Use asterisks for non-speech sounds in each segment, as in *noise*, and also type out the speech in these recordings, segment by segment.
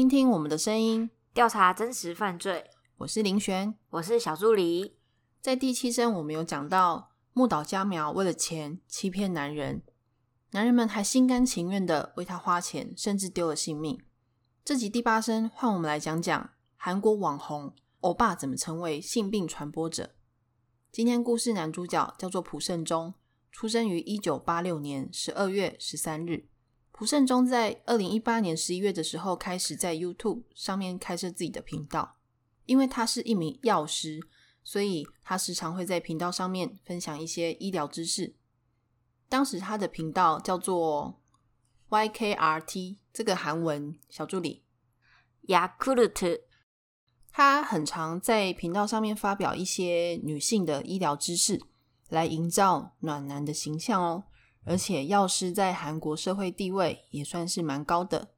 听听我们的声音，调查真实犯罪。我是林璇，我是小助理。在第七声，我们有讲到木岛佳苗为了钱欺骗男人，男人们还心甘情愿的为他花钱，甚至丢了性命。这集第八声，换我们来讲讲韩国网红欧巴怎么成为性病传播者。今天故事男主角叫做朴胜忠，出生于一九八六年十二月十三日。朴胜中在二零一八年十一月的时候，开始在 YouTube 上面开设自己的频道。因为他是一名药师，所以他时常会在频道上面分享一些医疗知识。当时他的频道叫做 YKRT，这个韩文小助理雅库鲁特，他很常在频道上面发表一些女性的医疗知识，来营造暖男的形象哦。而且药师在韩国社会地位也算是蛮高的，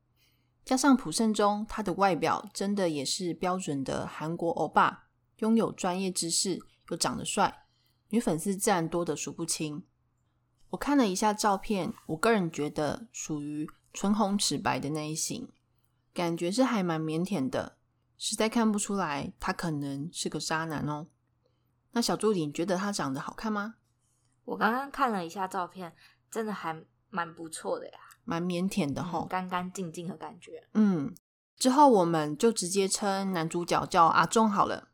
加上朴胜中，他的外表真的也是标准的韩国欧巴，拥有专业知识，又长得帅，女粉丝自然多的数不清。我看了一下照片，我个人觉得属于唇红齿白的那一型，感觉是还蛮腼腆的，实在看不出来他可能是个渣男哦。那小助理，你觉得他长得好看吗？我刚刚看了一下照片，真的还蛮不错的呀，蛮腼腆的哈，干干净净的感觉。嗯，之后我们就直接称男主角叫阿忠好了。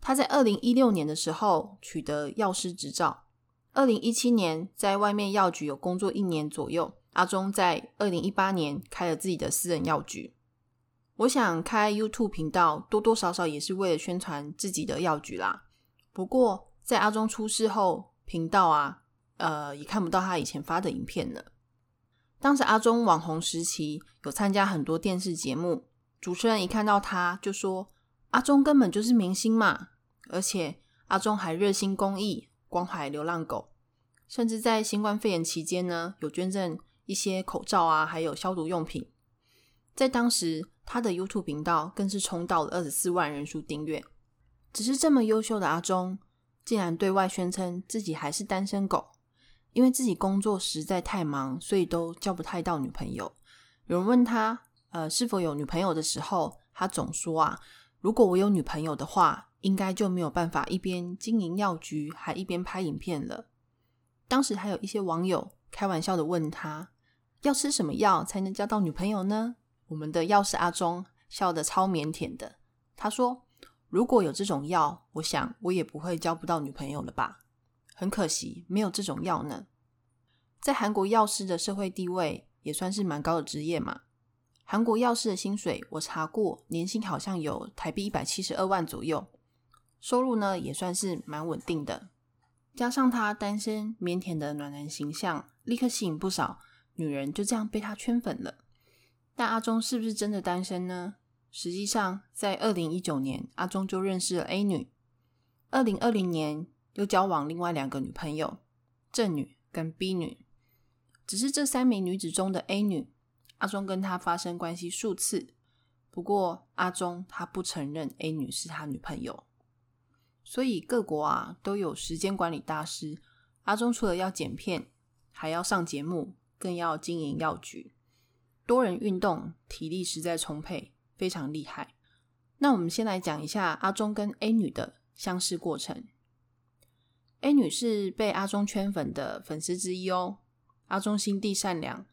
他在二零一六年的时候取得药师执照，二零一七年在外面药局有工作一年左右。阿忠在二零一八年开了自己的私人药局。我想开 YouTube 频道，多多少少也是为了宣传自己的药局啦。不过在阿忠出事后，频道啊，呃，也看不到他以前发的影片了。当时阿忠网红时期有参加很多电视节目，主持人一看到他就说：“阿忠根本就是明星嘛！”而且阿忠还热心公益，关怀流浪狗，甚至在新冠肺炎期间呢，有捐赠一些口罩啊，还有消毒用品。在当时，他的 YouTube 频道更是冲到了二十四万人数订阅。只是这么优秀的阿忠。竟然对外宣称自己还是单身狗，因为自己工作实在太忙，所以都交不太到女朋友。有人问他，呃，是否有女朋友的时候，他总说啊，如果我有女朋友的话，应该就没有办法一边经营药局，还一边拍影片了。当时还有一些网友开玩笑的问他，要吃什么药才能交到女朋友呢？我们的药师阿忠笑得超腼腆的，他说。如果有这种药，我想我也不会交不到女朋友了吧？很可惜，没有这种药呢。在韩国药师的社会地位也算是蛮高的职业嘛。韩国药师的薪水我查过，年薪好像有台币一百七十二万左右，收入呢也算是蛮稳定的。加上他单身腼腆的暖男形象，立刻吸引不少女人，就这样被他圈粉了。但阿忠是不是真的单身呢？实际上，在二零一九年，阿忠就认识了 A 女。二零二零年又交往另外两个女朋友，正女跟 B 女。只是这三名女子中的 A 女，阿忠跟她发生关系数次。不过阿忠他不承认 A 女是他女朋友。所以各国啊都有时间管理大师。阿忠除了要剪片，还要上节目，更要经营药局，多人运动，体力实在充沛。非常厉害。那我们先来讲一下阿忠跟 A 女的相识过程。A 女是被阿忠圈粉的粉丝之一哦。阿忠心地善良，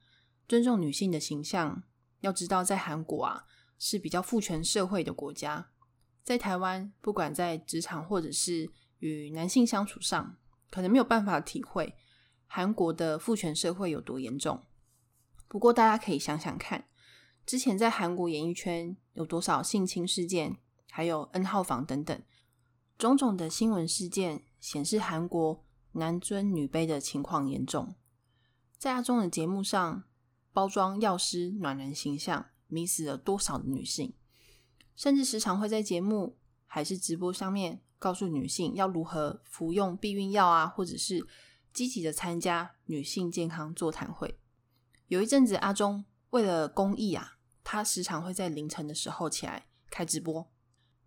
尊重女性的形象。要知道，在韩国啊是比较父权社会的国家，在台湾，不管在职场或者是与男性相处上，可能没有办法体会韩国的父权社会有多严重。不过，大家可以想想看。之前在韩国演艺圈有多少性侵事件，还有 N 号房等等种种的新闻事件，显示韩国男尊女卑的情况严重。在阿中的节目上包装药师暖男形象，迷死了多少女性，甚至时常会在节目还是直播上面告诉女性要如何服用避孕药啊，或者是积极的参加女性健康座谈会。有一阵子，阿中为了公益啊。他时常会在凌晨的时候起来开直播，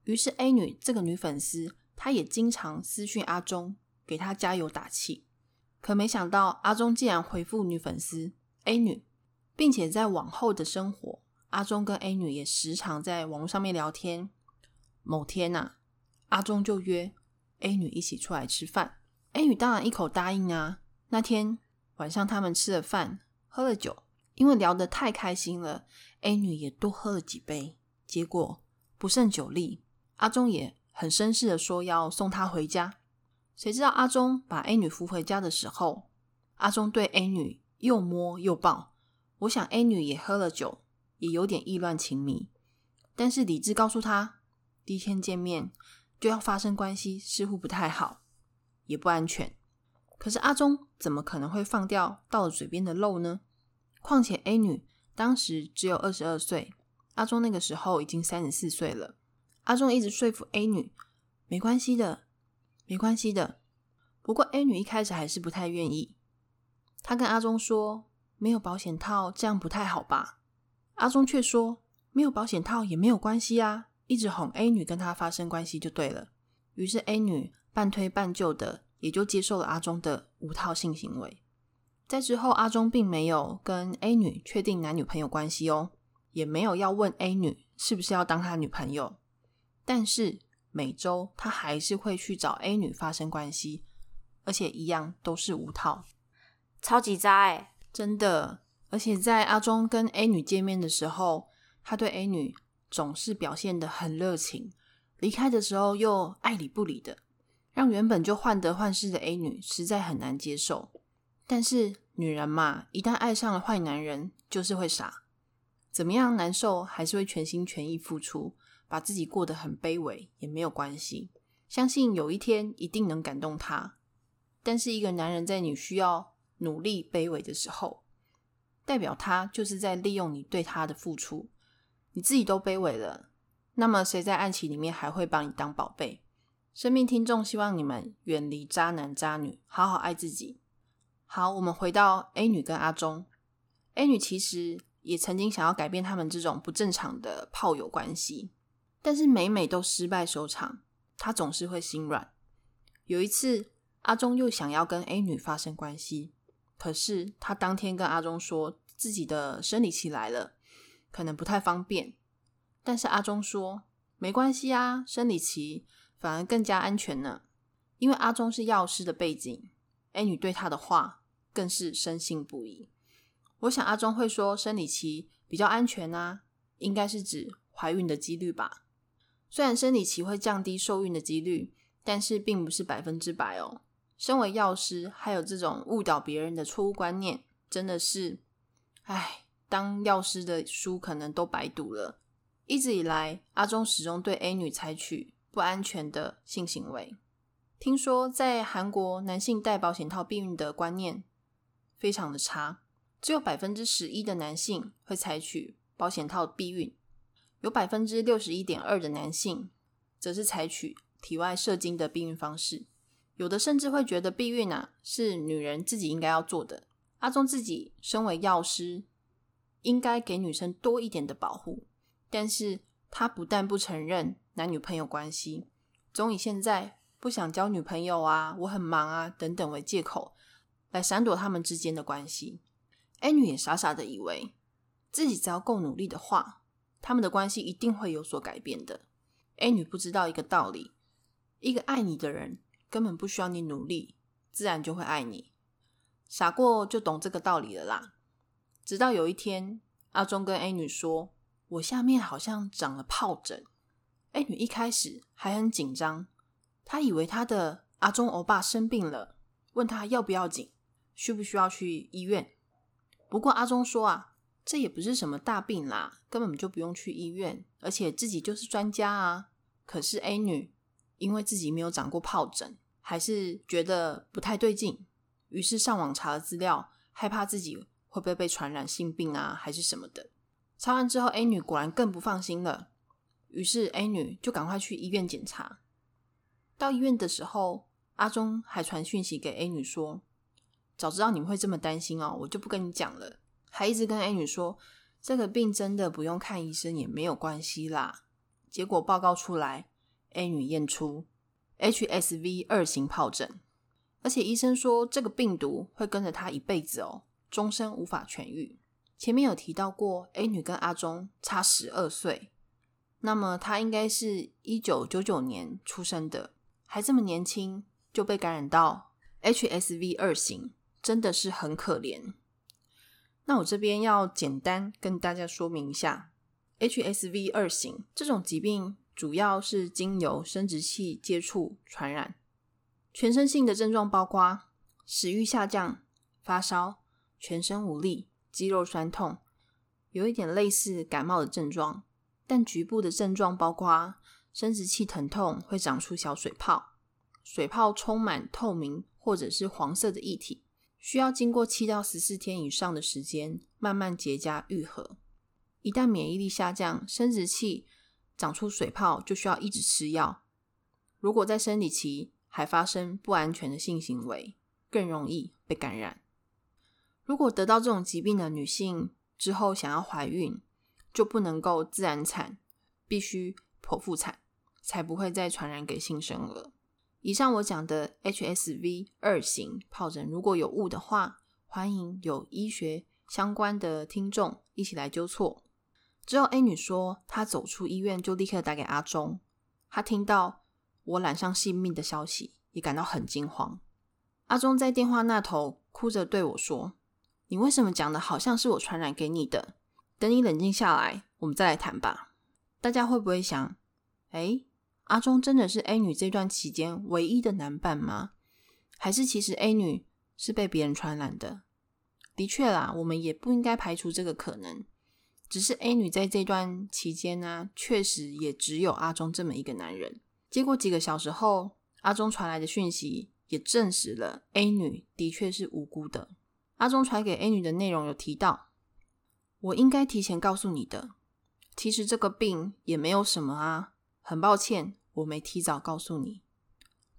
于是 A 女这个女粉丝，他也经常私讯阿忠，给他加油打气。可没想到，阿忠竟然回复女粉丝 A 女，并且在往后的生活，阿忠跟 A 女也时常在网络上面聊天。某天呐，阿忠就约 A 女一起出来吃饭，A 女当然一口答应啊。那天晚上他们吃了饭，喝了酒，因为聊得太开心了，A 女也多喝了几杯，结果不胜酒力，阿忠也很绅士的说要送她回家。谁知道阿忠把 A 女扶回家的时候，阿忠对 A 女又摸又抱。我想 A 女也喝了酒。也有点意乱情迷，但是理智告诉他，第一天见面就要发生关系，似乎不太好，也不安全。可是阿忠怎么可能会放掉到了嘴边的肉呢？况且 A 女当时只有二十二岁，阿忠那个时候已经三十四岁了。阿忠一直说服 A 女，没关系的，没关系的。不过 A 女一开始还是不太愿意，她跟阿忠说，没有保险套，这样不太好吧？阿忠却说：“没有保险套也没有关系啊，一直哄 A 女跟他发生关系就对了。”于是 A 女半推半就的，也就接受了阿忠的无套性行为。在之后，阿忠并没有跟 A 女确定男女朋友关系哦，也没有要问 A 女是不是要当他女朋友。但是每周他还是会去找 A 女发生关系，而且一样都是无套，超级渣哎，真的。而且在阿忠跟 A 女见面的时候，他对 A 女总是表现的很热情，离开的时候又爱理不理的，让原本就患得患失的 A 女实在很难接受。但是女人嘛，一旦爱上了坏男人，就是会傻，怎么样难受还是会全心全意付出，把自己过得很卑微也没有关系。相信有一天一定能感动他。但是一个男人在你需要努力卑微的时候，代表他就是在利用你对他的付出，你自己都卑微了，那么谁在爱情里面还会把你当宝贝？生命听众希望你们远离渣男渣女，好好爱自己。好，我们回到 A 女跟阿忠，A 女其实也曾经想要改变他们这种不正常的炮友关系，但是每每都失败收场，他总是会心软。有一次，阿忠又想要跟 A 女发生关系。可是他当天跟阿忠说自己的生理期来了，可能不太方便。但是阿忠说没关系啊，生理期反而更加安全呢。因为阿忠是药师的背景，A 女对他的话更是深信不疑。我想阿忠会说生理期比较安全啊，应该是指怀孕的几率吧。虽然生理期会降低受孕的几率，但是并不是百分之百哦。身为药师，还有这种误导别人的错误观念，真的是，唉，当药师的书可能都白读了。一直以来，阿忠始终对 A 女采取不安全的性行为。听说在韩国，男性戴保险套避孕的观念非常的差，只有百分之十一的男性会采取保险套避孕，有百分之六十一点二的男性则是采取体外射精的避孕方式。有的甚至会觉得避孕啊是女人自己应该要做的。阿忠自己身为药师，应该给女生多一点的保护，但是他不但不承认男女朋友关系，总以现在不想交女朋友啊、我很忙啊等等为借口，来闪躲他们之间的关系。A 女也傻傻的以为自己只要够努力的话，他们的关系一定会有所改变的。A 女不知道一个道理：一个爱你的人。根本不需要你努力，自然就会爱你。傻过就懂这个道理了啦。直到有一天，阿忠跟 A 女说：“我下面好像长了疱疹。”A 女一开始还很紧张，她以为她的阿忠欧巴生病了，问他要不要紧，需不需要去医院。不过阿忠说啊，这也不是什么大病啦，根本就不用去医院，而且自己就是专家啊。可是 A 女因为自己没有长过疱疹。还是觉得不太对劲，于是上网查了资料，害怕自己会不会被传染性病啊，还是什么的。查完之后，A 女果然更不放心了，于是 A 女就赶快去医院检查。到医院的时候，阿忠还传讯息给 A 女说：“早知道你们会这么担心哦，我就不跟你讲了。”还一直跟 A 女说：“这个病真的不用看医生也没有关系啦。”结果报告出来，A 女验出。HSV 二型疱疹，而且医生说这个病毒会跟着她一辈子哦，终身无法痊愈。前面有提到过，A 女跟阿忠差十二岁，那么她应该是一九九九年出生的，还这么年轻就被感染到 HSV 二型，真的是很可怜。那我这边要简单跟大家说明一下，HSV 二型这种疾病主要是经由生殖器接触传染，全身性的症状包括食欲下降、发烧、全身无力、肌肉酸痛，有一点类似感冒的症状，但局部的症状包括生殖器疼痛，会长出小水泡，水泡充满透明或者是黄色的液体。需要经过七到十四天以上的时间，慢慢结痂愈合。一旦免疫力下降，生殖器长出水泡，就需要一直吃药。如果在生理期还发生不安全的性行为，更容易被感染。如果得到这种疾病的女性之后想要怀孕，就不能够自然产，必须剖腹产，才不会再传染给新生儿。以上我讲的 HSV 二型疱疹，如果有误的话，欢迎有医学相关的听众一起来纠错。之后 A 女说，她走出医院就立刻打给阿忠，她听到我染上性命的消息，也感到很惊慌。阿忠在电话那头哭着对我说：“你为什么讲的好像是我传染给你的？等你冷静下来，我们再来谈吧。”大家会不会想，哎？阿忠真的是 A 女这段期间唯一的男伴吗？还是其实 A 女是被别人传染的？的确啦，我们也不应该排除这个可能。只是 A 女在这段期间呢，确实也只有阿忠这么一个男人。结果几个小时后，阿忠传来的讯息也证实了 A 女的确是无辜的。阿忠传给 A 女的内容有提到：“我应该提前告诉你的，其实这个病也没有什么啊。”很抱歉，我没提早告诉你。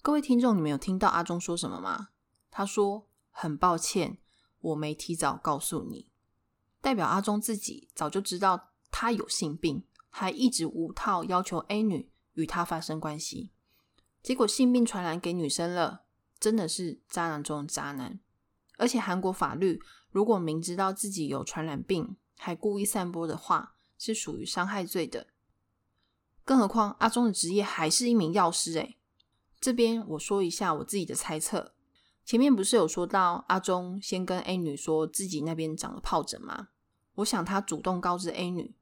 各位听众，你们有听到阿忠说什么吗？他说：“很抱歉，我没提早告诉你。”代表阿忠自己早就知道他有性病，还一直无套要求 A 女与他发生关系。结果性病传染给女生了，真的是渣男中的渣男。而且韩国法律，如果明知道自己有传染病还故意散播的话，是属于伤害罪的。更何况阿忠的职业还是一名药师诶这边我说一下我自己的猜测。前面不是有说到阿忠先跟 A 女说自己那边长了疱疹吗？我想他主动告知 A 女，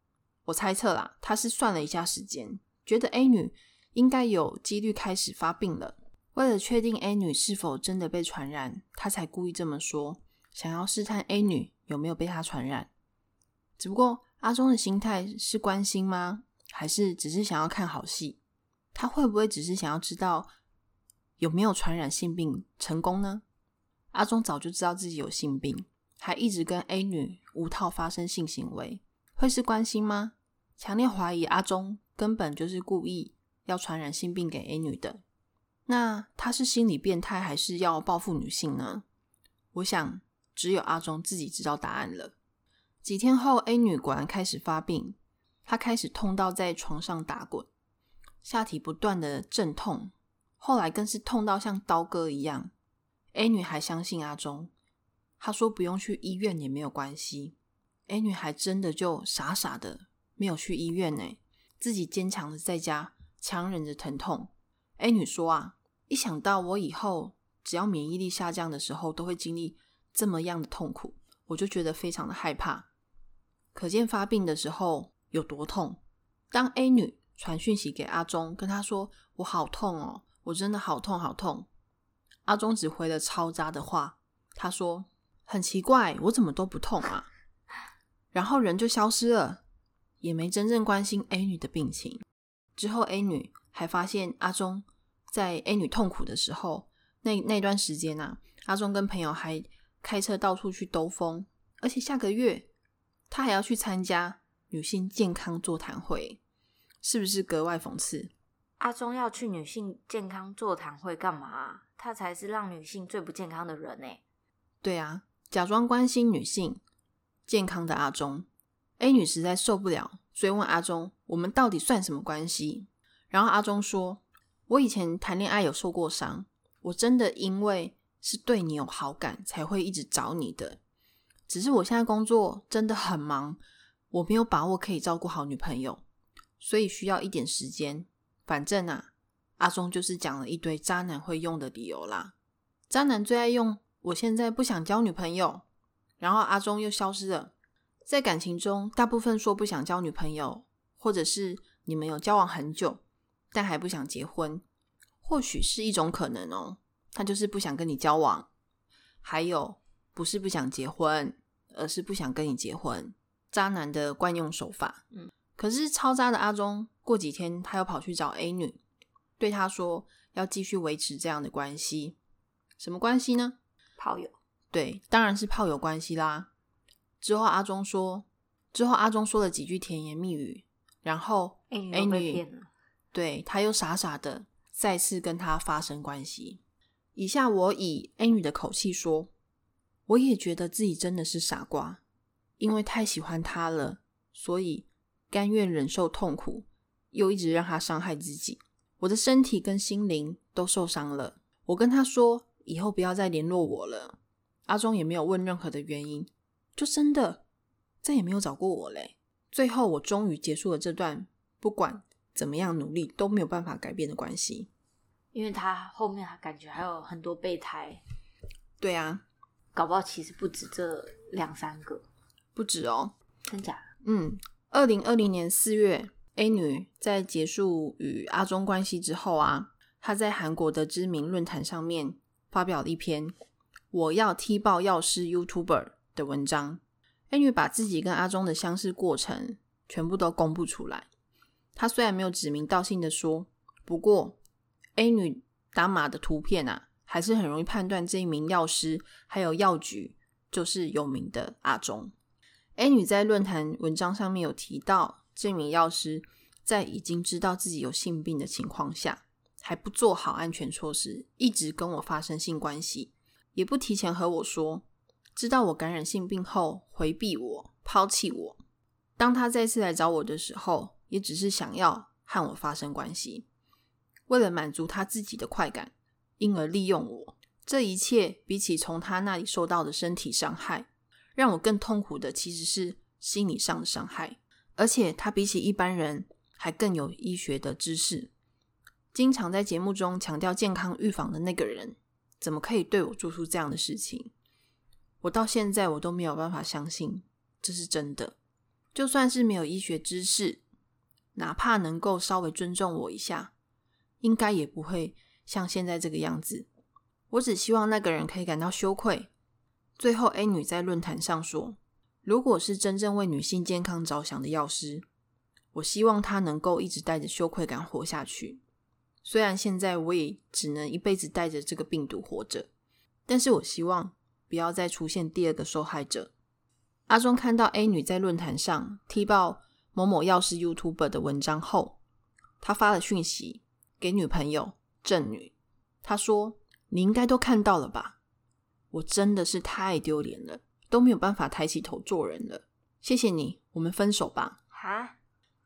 我猜测啦，他是算了一下时间，觉得 A 女应该有几率开始发病了。为了确定 A 女是否真的被传染，他才故意这么说，想要试探 A 女有没有被他传染。只不过阿忠的心态是关心吗？还是只是想要看好戏？他会不会只是想要知道有没有传染性病成功呢？阿忠早就知道自己有性病，还一直跟 A 女无套发生性行为，会是关心吗？强烈怀疑阿忠根本就是故意要传染性病给 A 女的。那他是心理变态，还是要报复女性呢？我想只有阿忠自己知道答案了。几天后，A 女果然开始发病。他开始痛到在床上打滚，下体不断的阵痛，后来更是痛到像刀割一样。A 女还相信阿忠，她说不用去医院也没有关系。A 女还真的就傻傻的没有去医院呢，自己坚强的在家强忍着疼痛。A 女说啊，一想到我以后只要免疫力下降的时候都会经历这么样的痛苦，我就觉得非常的害怕。可见发病的时候。有多痛？当 A 女传讯息给阿忠，跟他说：“我好痛哦，我真的好痛好痛。”阿忠只回了超渣的话，他说：“很奇怪，我怎么都不痛啊？”然后人就消失了，也没真正关心 A 女的病情。之后 A 女还发现阿忠在 A 女痛苦的时候，那那段时间啊，阿忠跟朋友还开车到处去兜风，而且下个月他还要去参加。女性健康座谈会是不是格外讽刺？阿忠要去女性健康座谈会干嘛？他才是让女性最不健康的人呢。对啊，假装关心女性健康的阿忠，A 女实在受不了，所以问阿忠：“我们到底算什么关系？”然后阿忠说：“我以前谈恋爱有受过伤，我真的因为是对你有好感才会一直找你的。只是我现在工作真的很忙，我没有把握可以照顾好女朋友，所以需要一点时间。反正啊，阿忠就是讲了一堆渣男会用的理由啦。渣男最爱用“我现在不想交女朋友”，然后阿忠又消失了。在感情中，大部分说不想交女朋友，或者是你们有交往很久，但还不想结婚，或许是一种可能哦。他就是不想跟你交往，还有不是不想结婚，而是不想跟你结婚。渣男的惯用手法。嗯，可是超渣的阿忠，过几天他又跑去找 A 女，对他说要继续维持这样的关系。什么关系呢？炮友。对，当然是炮友关系啦。之后阿忠说，之后阿忠说了几句甜言蜜语，然后 A 女对他又傻傻的再次跟他发生关系。以下我以 A 女的口气说，我也觉得自己真的是傻瓜，因为太喜欢他了，所以甘愿忍受痛苦，又一直让他伤害自己，我的身体跟心灵都受伤了。我跟他说，以后不要再联络我了。阿忠也没有问任何的原因，就真的再也没有找过我嘞。最后，我终于结束了这段不管怎么样努力都没有办法改变的关系。因为他后面还感觉还有很多备胎，对啊，搞不好其实不止这两三个，不止哦，真假？嗯，二零二零年四月，A 女在结束与阿中关系之后啊，她在韩国的知名论坛上面发表了一篇“我要踢爆药师 YouTuber” 的文章。A 女把自己跟阿中的相识过程全部都公布出来。她虽然没有指名道姓的说，不过。A 女打码的图片啊，还是很容易判断这一名药师还有药局就是有名的阿忠。A 女在论坛文章上面有提到，这名药师在已经知道自己有性病的情况下，还不做好安全措施，一直跟我发生性关系，也不提前和我说，知道我感染性病后回避我、抛弃我。当他再次来找我的时候，也只是想要和我发生关系。为了满足他自己的快感，因而利用我。这一切比起从他那里受到的身体伤害，让我更痛苦的其实是心理上的伤害。而且他比起一般人还更有医学的知识，经常在节目中强调健康预防的那个人，怎么可以对我做出这样的事情？我到现在我都没有办法相信这是真的。就算是没有医学知识，哪怕能够稍微尊重我一下。应该也不会像现在这个样子。我只希望那个人可以感到羞愧。最后，A 女在论坛上说：“如果是真正为女性健康着想的药师，我希望她能够一直带着羞愧感活下去。虽然现在我也只能一辈子带着这个病毒活着，但是我希望不要再出现第二个受害者。”阿忠看到 A 女在论坛上踢爆某某药师 YouTuber 的文章后，他发了讯息。给女朋友郑女，他说：“你应该都看到了吧？我真的是太丢脸了，都没有办法抬起头做人了。谢谢你，我们分手吧。”哈，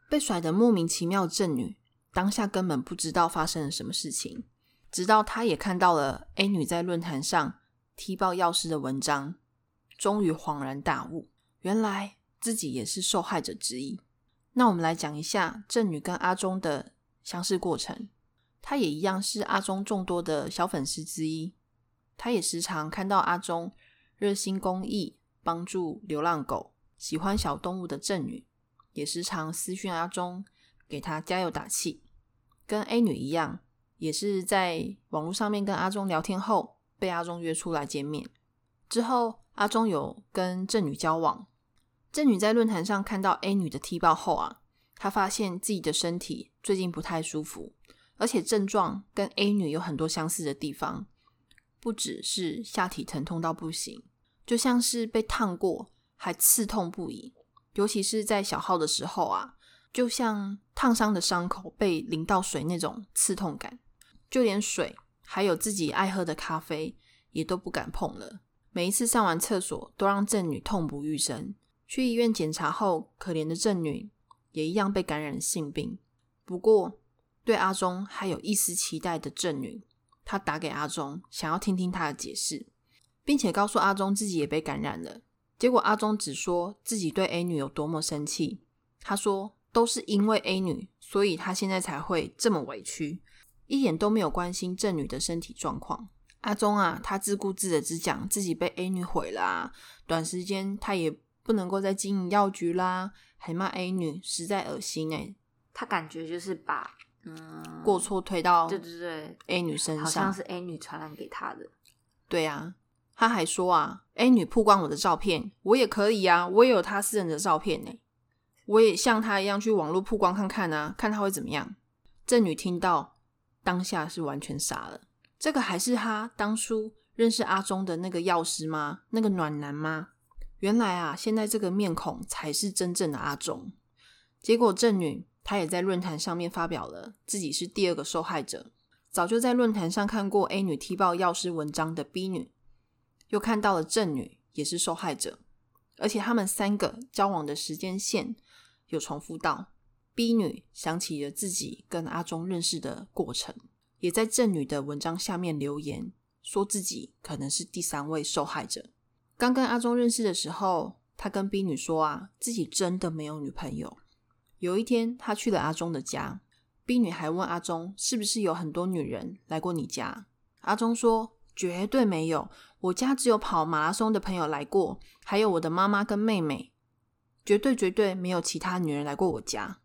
被甩的莫名其妙的正女，当下根本不知道发生了什么事情，直到她也看到了 A 女在论坛上踢爆药师的文章，终于恍然大悟，原来自己也是受害者之一。那我们来讲一下正女跟阿忠的相识过程。她也一样是阿忠众多的小粉丝之一，他也时常看到阿忠热心公益，帮助流浪狗、喜欢小动物的正女，也时常私讯阿忠，给他加油打气。跟 A 女一样，也是在网络上面跟阿忠聊天后，被阿忠约出来见面。之后，阿忠有跟正女交往。正女在论坛上看到 A 女的踢爆后啊，她发现自己的身体最近不太舒服。而且症状跟 A 女有很多相似的地方，不只是下体疼痛到不行，就像是被烫过，还刺痛不已。尤其是在小号的时候啊，就像烫伤的伤口被淋到水那种刺痛感，就连水还有自己爱喝的咖啡也都不敢碰了。每一次上完厕所，都让郑女痛不欲生。去医院检查后，可怜的郑女也一样被感染性病。不过，对阿忠还有一丝期待的郑女，他打给阿忠，想要听听他的解释，并且告诉阿忠自己也被感染了。结果阿忠只说自己对 A 女有多么生气，他说都是因为 A 女，所以他现在才会这么委屈，一点都没有关心郑女的身体状况。阿忠啊，他自顾自的只讲自己被 A 女毁了啊，短时间他也不能够再经营药局啦，还骂 A 女，实在恶心哎。他感觉就是把嗯过错推到对对对 A 女身上，好像是 A 女传染给他的。对啊，他还说啊，A 女曝光我的照片，我也可以啊，我也有她私人的照片呢，我也像她一样去网络曝光看看啊，看她会怎么样。正女听到当下是完全傻了，这个还是她当初认识阿忠的那个药师吗？那个暖男吗？原来啊，现在这个面孔才是真正的阿忠。结果郑女她也在论坛上面发表了自己是第二个受害者。早就在论坛上看过 A 女踢爆药师文章的 B 女，又看到了郑女也是受害者，而且他们三个交往的时间线有重复到。B 女想起了自己跟阿忠认识的过程，也在郑女的文章下面留言，说自己可能是第三位受害者。刚跟阿忠认识的时候，他跟 B 女说啊，自己真的没有女朋友。有一天，他去了阿忠的家。B 女还问阿忠是不是有很多女人来过你家？阿忠说绝对没有，我家只有跑马拉松的朋友来过，还有我的妈妈跟妹妹，绝对绝对没有其他女人来过我家。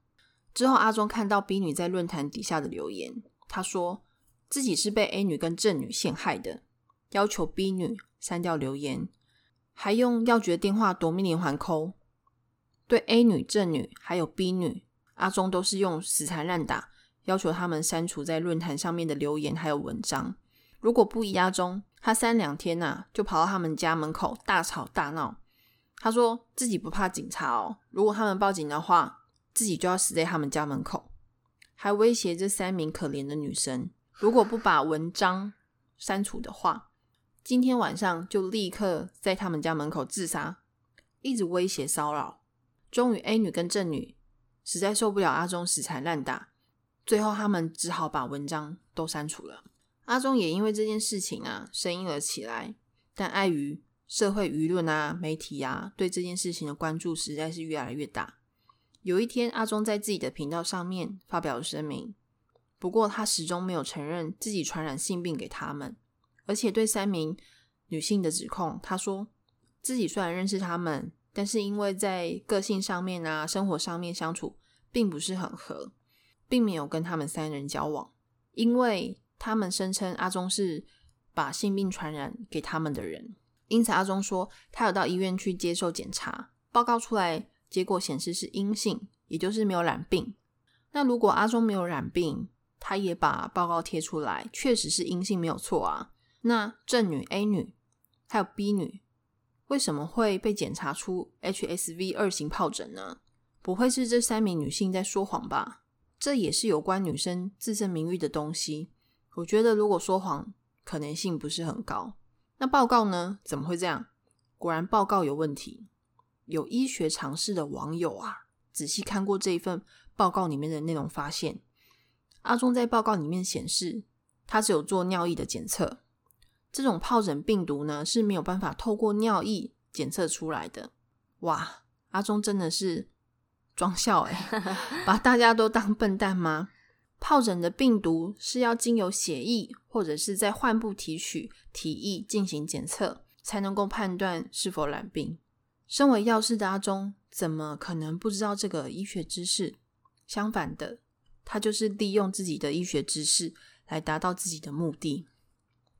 之后阿忠看到 B 女在论坛底下的留言，他说自己是被 A 女跟郑女陷害的，要求 B 女删掉留言，还用药局电话夺命连环扣，对 A 女、正女还有 B 女，阿忠都是用死缠烂打。要求他们删除在论坛上面的留言还有文章，如果不依阿忠，他三两天呐就跑到他们家门口大吵大闹。他说自己不怕警察哦，如果他们报警的话，自己就要死在他们家门口，还威胁这三名可怜的女生，如果不把文章删除的话，今天晚上就立刻在他们家门口自杀，一直威胁骚扰。终于 A 女跟正女实在受不了阿忠死缠烂打。最后，他们只好把文章都删除了。阿忠也因为这件事情啊，声音了起来。但碍于社会舆论啊、媒体啊对这件事情的关注实在是越来越大。有一天，阿忠在自己的频道上面发表了声明，不过他始终没有承认自己传染性病给他们，而且对三名女性的指控，他说自己虽然认识他们，但是因为在个性上面啊、生活上面相处并不是很合。并没有跟他们三人交往，因为他们声称阿忠是把性病传染给他们的人。因此，阿忠说他有到医院去接受检查，报告出来结果显示是阴性，也就是没有染病。那如果阿忠没有染病，他也把报告贴出来，确实是阴性，没有错啊。那正女 A 女还有 B 女为什么会被检查出 HSV 二型疱疹呢？不会是这三名女性在说谎吧？这也是有关女生自身名誉的东西。我觉得如果说谎可能性不是很高。那报告呢？怎么会这样？果然报告有问题。有医学常识的网友啊，仔细看过这一份报告里面的内容，发现阿忠在报告里面显示，他只有做尿液的检测。这种疱疹病毒呢是没有办法透过尿液检测出来的。哇，阿忠真的是。装笑哎，*laughs* 把大家都当笨蛋吗？疱疹的病毒是要经由血液或者是在患部提取体液进行检测，才能够判断是否染病。身为药师的阿忠，怎么可能不知道这个医学知识？相反的，他就是利用自己的医学知识来达到自己的目的。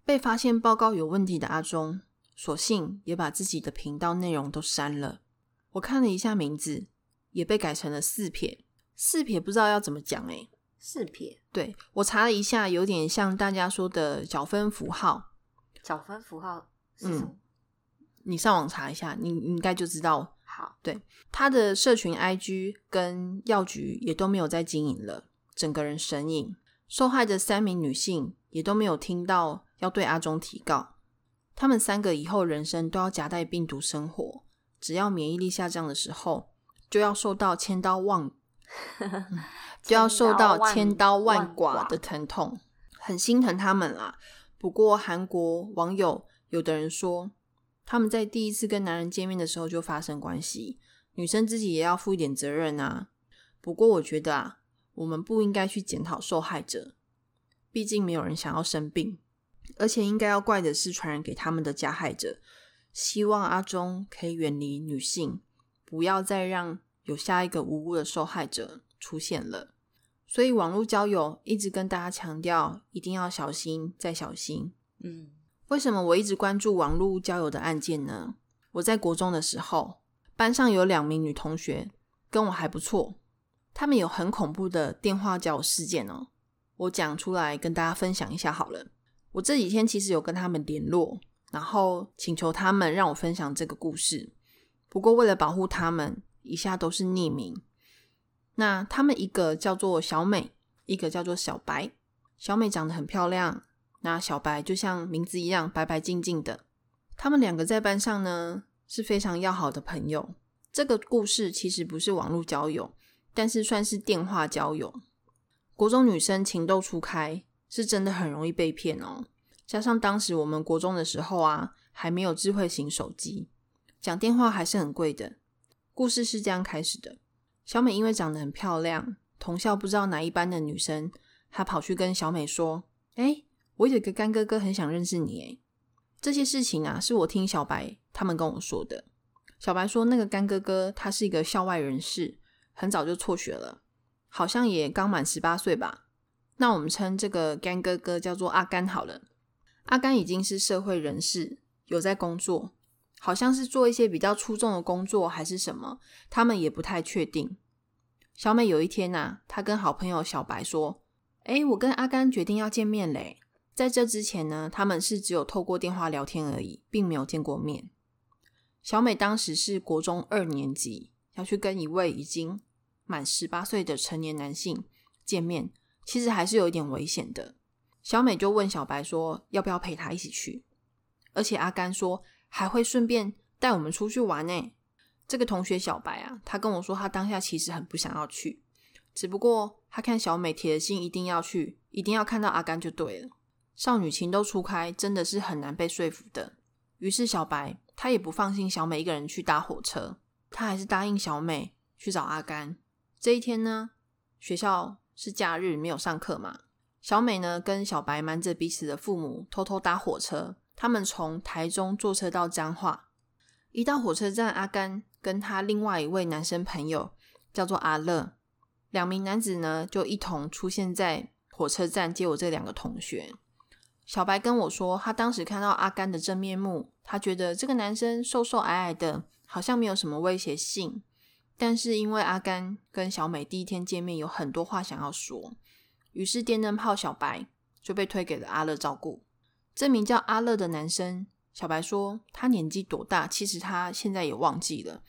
被发现报告有问题的阿忠，索性也把自己的频道内容都删了。我看了一下名字。也被改成了四撇，四撇不知道要怎么讲哎，四撇，对我查了一下，有点像大家说的角分符号。角分符号是什么？你上网查一下，你应该就知道。好，对他的社群 IG 跟药局也都没有在经营了，整个人神隐。受害的三名女性也都没有听到要对阿忠提告，他们三个以后人生都要夹带病毒生活，只要免疫力下降的时候。*laughs* 就要受到千刀万，就要受到千刀万剐的疼痛，很心疼他们啦。不过韩国网友有的人说，他们在第一次跟男人见面的时候就发生关系，女生自己也要负一点责任啊。不过我觉得啊，我们不应该去检讨受害者，毕竟没有人想要生病，而且应该要怪的是传染给他们的加害者。希望阿忠可以远离女性，不要再让有下一个无辜的受害者出现了。所以网络交友一直跟大家强调，一定要小心再小心。嗯，为什么我一直关注网络交友的案件呢？我在国中的时候，班上有两名女同学跟我还不错，她们有很恐怖的电话交友事件哦。我讲出来跟大家分享一下好了。我这几天其实有跟他们联络。然后请求他们让我分享这个故事，不过为了保护他们，以下都是匿名。那他们一个叫做小美，一个叫做小白。小美长得很漂亮，那小白就像名字一样白白净净的。他们两个在班上呢是非常要好的朋友。这个故事其实不是网络交友，但是算是电话交友。国中女生情窦初开，是真的很容易被骗哦。加上当时我们国中的时候啊，还没有智慧型手机，讲电话还是很贵的。故事是这样开始的：小美因为长得很漂亮，同校不知道哪一班的女生，她跑去跟小美说：“哎，我有个干哥哥很想认识你。”哎，这些事情啊，是我听小白他们跟我说的。小白说，那个干哥哥他是一个校外人士，很早就辍学了，好像也刚满十八岁吧。那我们称这个干哥哥叫做阿甘好了。阿甘已经是社会人士，有在工作，好像是做一些比较出众的工作，还是什么，他们也不太确定。小美有一天呐，她跟好朋友小白说：“哎，我跟阿甘决定要见面嘞。”在这之前呢，他们是只有透过电话聊天而已，并没有见过面。小美当时是国中二年级，要去跟一位已经满十八岁的成年男性见面，其实还是有一点危险的。小美就问小白说：“要不要陪她一起去？”而且阿甘说还会顺便带我们出去玩呢。这个同学小白啊，他跟我说他当下其实很不想要去，只不过他看小美铁了心一定要去，一定要看到阿甘就对了。少女情窦初开，真的是很难被说服的。于是小白他也不放心小美一个人去搭火车，他还是答应小美去找阿甘。这一天呢，学校是假日，没有上课嘛。小美呢，跟小白瞒着彼此的父母，偷偷搭火车。他们从台中坐车到彰化。一到火车站，阿甘跟他另外一位男生朋友，叫做阿乐，两名男子呢，就一同出现在火车站接我这两个同学。小白跟我说，他当时看到阿甘的真面目，他觉得这个男生瘦瘦矮矮的，好像没有什么威胁性。但是因为阿甘跟小美第一天见面，有很多话想要说。于是电灯泡小白就被推给了阿乐照顾。这名叫阿乐的男生，小白说他年纪多大，其实他现在也忘记了，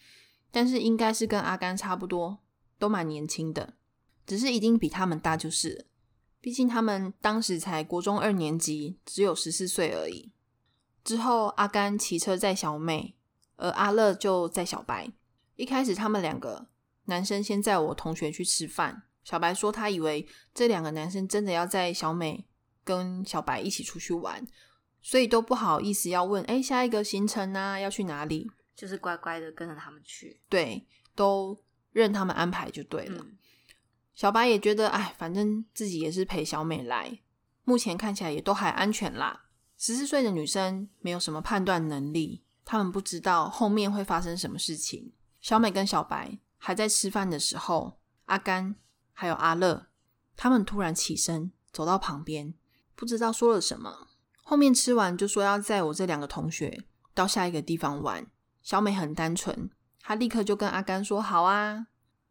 但是应该是跟阿甘差不多，都蛮年轻的，只是一定比他们大就是了。毕竟他们当时才国中二年级，只有十四岁而已。之后阿甘骑车载小美，而阿乐就载小白。一开始他们两个男生先载我同学去吃饭。小白说：“他以为这两个男生真的要载小美跟小白一起出去玩，所以都不好意思要问。哎，下一个行程呢？要去哪里？就是乖乖的跟着他们去。对，都任他们安排就对了。小白也觉得，哎，反正自己也是陪小美来，目前看起来也都还安全啦。十四岁的女生没有什么判断能力，他们不知道后面会发生什么事情。小美跟小白还在吃饭的时候，阿甘。”还有阿乐，他们突然起身走到旁边，不知道说了什么。后面吃完就说要载我这两个同学到下一个地方玩。小美很单纯，她立刻就跟阿甘说好啊。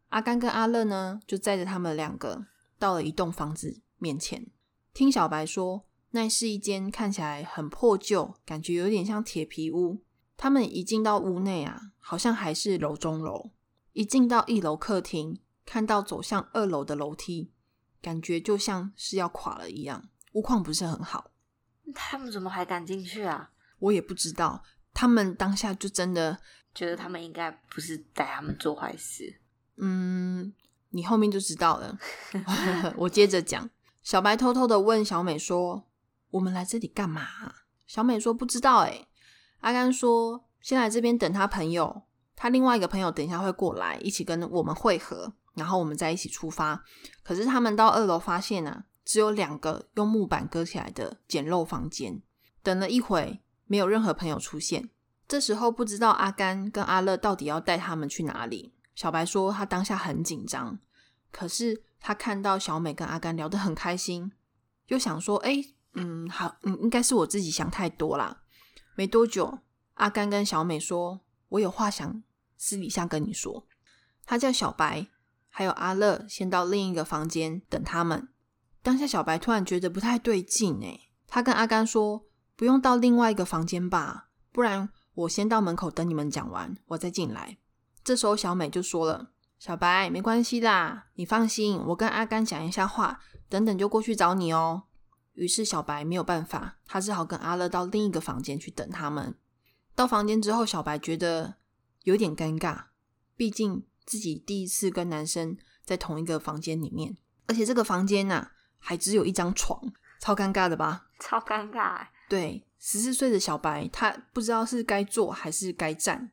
阿甘跟阿乐呢，就载着他们两个到了一栋房子面前。听小白说，那是一间看起来很破旧，感觉有点像铁皮屋。他们一进到屋内啊，好像还是楼中楼。一进到一楼客厅。看到走向二楼的楼梯，感觉就像是要垮了一样，屋况不是很好。他们怎么还敢进去啊？我也不知道。他们当下就真的觉得他们应该不是带他们做坏事。嗯，你后面就知道了。*laughs* 我接着讲，小白偷偷的问小美说：“我们来这里干嘛？”小美说：“不知道。”哎，阿甘说先来这边等他朋友，他另外一个朋友等一下会过来一起跟我们会合，然后我们再一起出发。可是他们到二楼发现啊，只有两个用木板隔起来的简陋房间。等了一会，没有任何朋友出现。这时候不知道阿甘跟阿乐到底要带他们去哪里。小白说他当下很紧张，可是他看到小美跟阿甘聊得很开心，又想说：“哎，嗯，好，嗯，应该是我自己想太多啦。”没多久，阿甘跟小美说：“我有话想私底下跟你说。”他叫小白还有阿乐先到另一个房间等他们。当下小白突然觉得不太对劲，哎，他跟阿甘说：“不用到另外一个房间吧，不然。”我先到门口等你们讲完，我再进来。这时候小美就说了：“小白，没关系啦，你放心，我跟阿甘讲一下话，等等就过去找你哦。”于是小白没有办法，他只好跟阿乐到另一个房间去等他们。到房间之后，小白觉得有点尴尬，毕竟自己第一次跟男生在同一个房间里面，而且这个房间呐还只有一张床，超尴尬的吧？超尴尬。对。十四岁的小白，他不知道是该坐还是该站。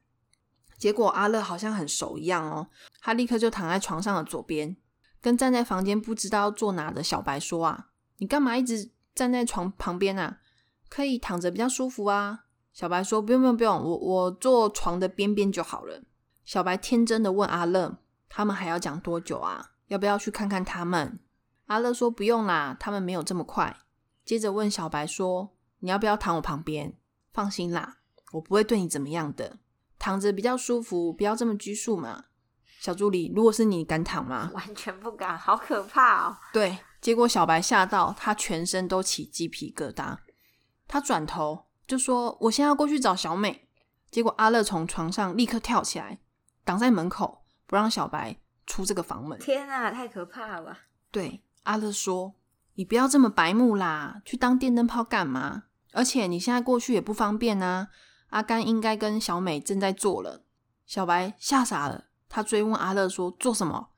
结果阿乐好像很熟一样哦，他立刻就躺在床上的左边，跟站在房间不知道坐哪的小白说：“啊，你干嘛一直站在床旁边啊？可以躺着比较舒服啊。”小白说：“不用不用不用，我我坐床的边边就好了。”小白天真的问阿乐：“他们还要讲多久啊？要不要去看看他们？”阿乐说：“不用啦，他们没有这么快。”接着问小白说。你要不要躺我旁边？放心啦，我不会对你怎么样的。躺着比较舒服，不要这么拘束嘛。小助理，如果是你，敢躺吗？完全不敢，好可怕哦。对，结果小白吓到，他全身都起鸡皮疙瘩。他转头就说：“我先要过去找小美。”结果阿乐从床上立刻跳起来，挡在门口，不让小白出这个房门。天啊，太可怕了！对，阿乐说：“你不要这么白目啦，去当电灯泡干嘛？”而且你现在过去也不方便啊！阿甘应该跟小美正在做了。小白吓傻了，他追问阿乐说：“做什么？”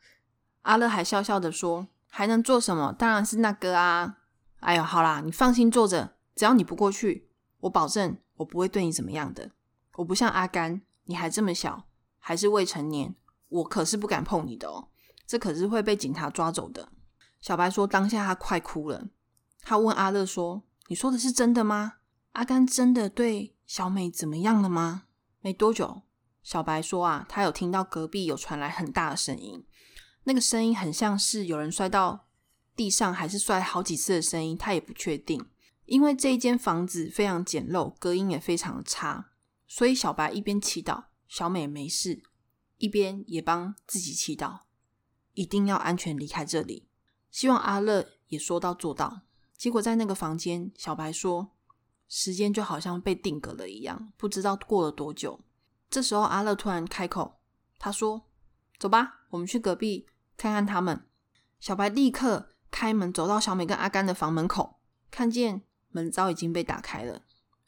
阿乐还笑笑的说：“还能做什么？当然是那个啊！”哎呦，好啦，你放心坐着，只要你不过去，我保证我不会对你怎么样的。我不像阿甘，你还这么小，还是未成年，我可是不敢碰你的哦，这可是会被警察抓走的。小白说：“当下他快哭了。”他问阿乐说。你说的是真的吗？阿甘真的对小美怎么样了吗？没多久，小白说啊，他有听到隔壁有传来很大的声音，那个声音很像是有人摔到地上，还是摔好几次的声音，他也不确定。因为这一间房子非常简陋，隔音也非常差，所以小白一边祈祷小美没事，一边也帮自己祈祷，一定要安全离开这里。希望阿乐也说到做到。结果在那个房间，小白说：“时间就好像被定格了一样，不知道过了多久。”这时候，阿乐突然开口，他说：“走吧，我们去隔壁看看他们。”小白立刻开门，走到小美跟阿甘的房门口，看见门早已经被打开了。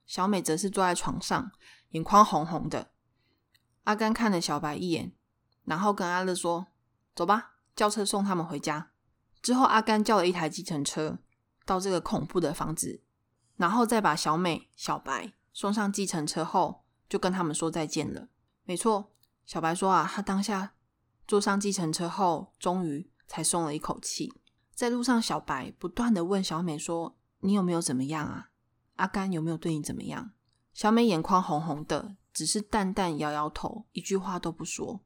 小美则是坐在床上，眼眶红红的。阿甘看了小白一眼，然后跟阿乐说：“走吧，叫车送他们回家。”之后，阿甘叫了一台计程车。到这个恐怖的房子，然后再把小美、小白送上计程车后，就跟他们说再见了。没错，小白说啊，他当下坐上计程车后，终于才松了一口气。在路上，小白不断的问小美说：“你有没有怎么样啊？阿甘有没有对你怎么样？”小美眼眶红红的，只是淡淡摇摇头，一句话都不说。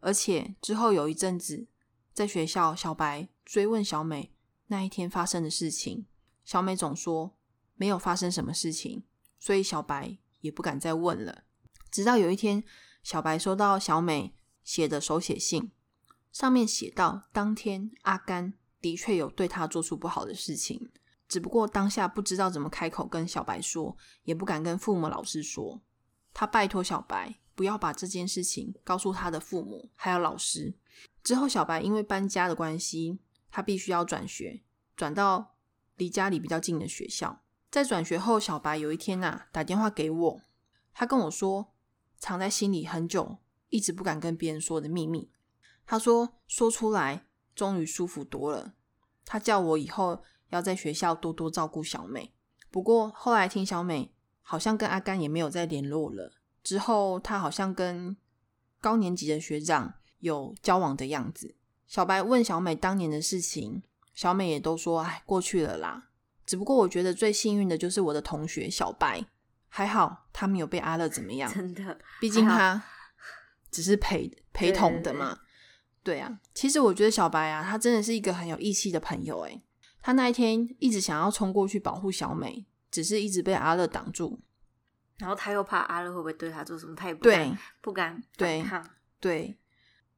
而且之后有一阵子，在学校，小白追问小美。那一天发生的事情，小美总说没有发生什么事情，所以小白也不敢再问了。直到有一天，小白收到小美写的手写信，上面写到当天阿甘的确有对他做出不好的事情，只不过当下不知道怎么开口跟小白说，也不敢跟父母、老师说。他拜托小白不要把这件事情告诉他的父母还有老师。之后，小白因为搬家的关系。他必须要转学，转到离家里比较近的学校。在转学后，小白有一天呐打电话给我，他跟我说藏在心里很久，一直不敢跟别人说的秘密。他说说出来，终于舒服多了。他叫我以后要在学校多多照顾小美。不过后来听小美好像跟阿甘也没有再联络了。之后他好像跟高年级的学长有交往的样子。小白问小美当年的事情，小美也都说：“哎，过去了啦。”只不过我觉得最幸运的就是我的同学小白，还好他没有被阿乐怎么样。真的，毕竟他只是陪陪同的嘛。对啊，其实我觉得小白啊，他真的是一个很有义气的朋友。诶，他那一天一直想要冲过去保护小美，只是一直被阿乐挡住。然后他又怕阿乐会不会对他做什么，他也不对敢不敢对。对，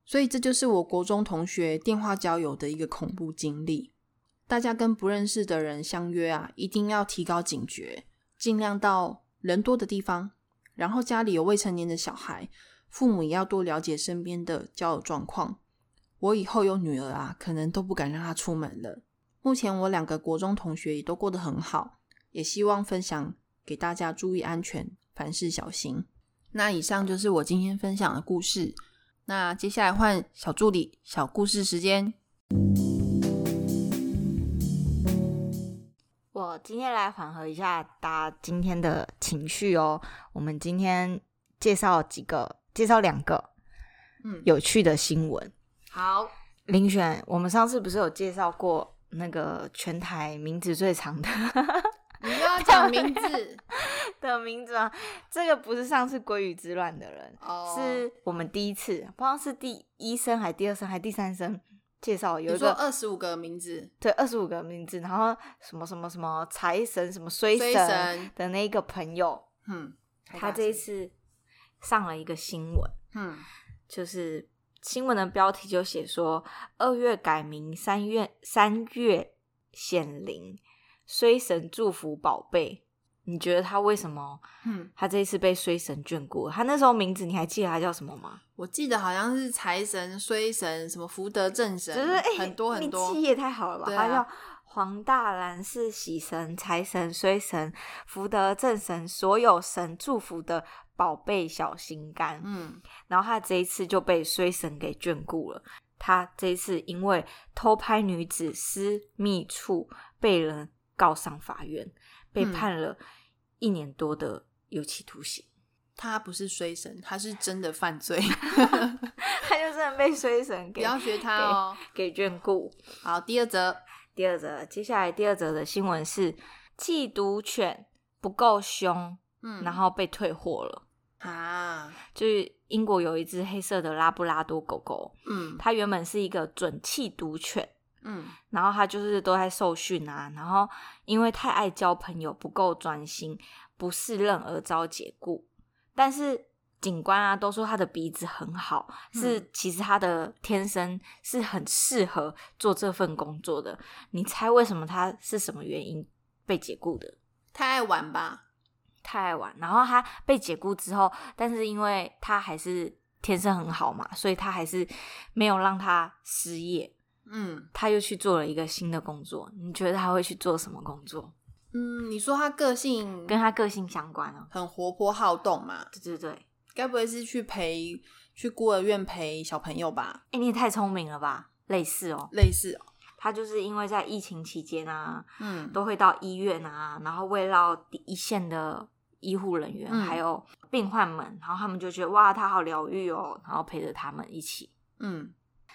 所以这就是我国中同学电话交友的一个恐怖经历。大家跟不认识的人相约啊，一定要提高警觉，尽量到人多的地方。然后家里有未成年的小孩，父母也要多了解身边的交友状况。我以后有女儿啊，可能都不敢让她出门了。目前我两个国中同学也都过得很好，也希望分享给大家注意安全，凡事小心。那以上就是我今天分享的故事。那接下来换小助理小故事时间。我今天来缓和一下大家今天的情绪哦。我们今天介绍几个，介绍两个嗯，有趣的新闻。好，林璇，我们上次不是有介绍过那个全台名字最长的 *laughs* 你又要讲名字？*laughs* 的名字吗？这个不是上次鲑鱼之乱的人，哦。是我们第一次，不知道是第一声还第二声还第三声介绍有一个二十五个名字，对二十五个名字，然后什么什么什么财神什么衰神的那个朋友，嗯，他这一次上了一个新闻，嗯就是新闻的标题就写说二月改名，三月三月显灵，衰神祝福宝贝。你觉得他为什么嗯，他这一次被衰神眷顾？他那时候名字你还记得他叫什么吗？我记得好像是财神、衰神、什么福德正神，就是哎、很多很多你记忆也太好了吧？他叫黄大兰是喜神、财神、衰神、福德正神，所有神祝福的宝贝小心肝。嗯然后他这一次就被衰神给眷顾了。他这一次因为偷拍女子私密处被人告上法院，被嗯判了一年多的有期徒刑。他不是衰神，他是真的犯罪，*laughs* 他就真的被衰神给不要学他哦。给眷顾。好，第二则，第二则，接下来第二则的新闻是缉毒犬不够凶，嗯，然后被退货了。啊，就是英国有一只黑色的拉布拉多狗狗，嗯它原本是一个准缉毒犬。嗯然后它就是都在受训啊，然后因为太爱交朋友，不够专心，不适任而遭解雇。但是警官啊都说他的鼻子很好，是嗯其实他的天生是很适合做这份工作的。你猜为什么他是什么原因被解雇的？太爱玩吧？太爱玩，然后他被解雇之后，但是因为他还是天生很好嘛，所以他还是没有让他失业。嗯他又去做了一个新的工作，你觉得他会去做什么工作？嗯，你说他个性跟他个性相关哦。很活泼好动嘛？对对对，该不会是去陪去孤儿院陪小朋友吧？哎、你也太聪明了吧！类似哦，类似哦，他就是因为在疫情期间啊，嗯都会到医院啊，然后慰劳第一线的医护人员、嗯还有病患们，然后他们就觉得哇，他好疗愈哦，然后陪着他们一起。嗯，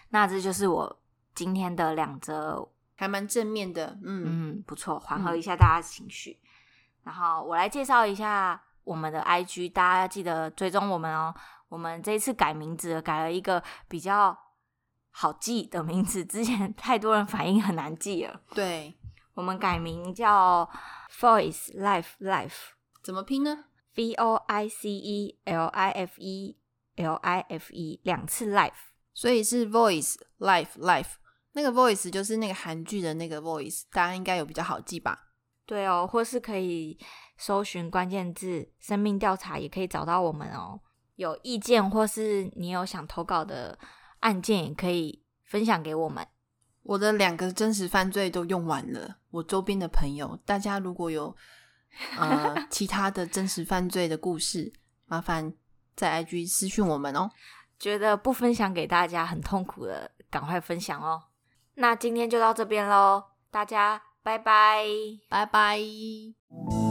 那这就是我今天的两则还蛮正面的，嗯嗯，不错，缓和一下大家的情绪。然后我来介绍一下我们的 IG，大家要记得追踪我们哦。我们这一次改名字了，改了一个比较好记的名字，之前太多人反应很难记了。对，我们改名叫 Voice Life Life 怎么拼呢？V O I C E L I F E L I F E 两次 Life。所以是 voice life life，那个 voice 就是那个韩剧的那个 voice，大家应该有比较好记吧？对哦，或是可以搜寻关键字“生命调查”，也可以找到我们哦。有意见或是你有想投稿的案件，也可以分享给我们。我的两个真实犯罪都用完了，我周边的朋友，大家如果有呃 *laughs* 其他的真实犯罪的故事，麻烦在 IG 私讯我们哦。觉得不分享给大家很痛苦的，赶快分享哦。那今天就到这边喽，大家拜拜。拜拜。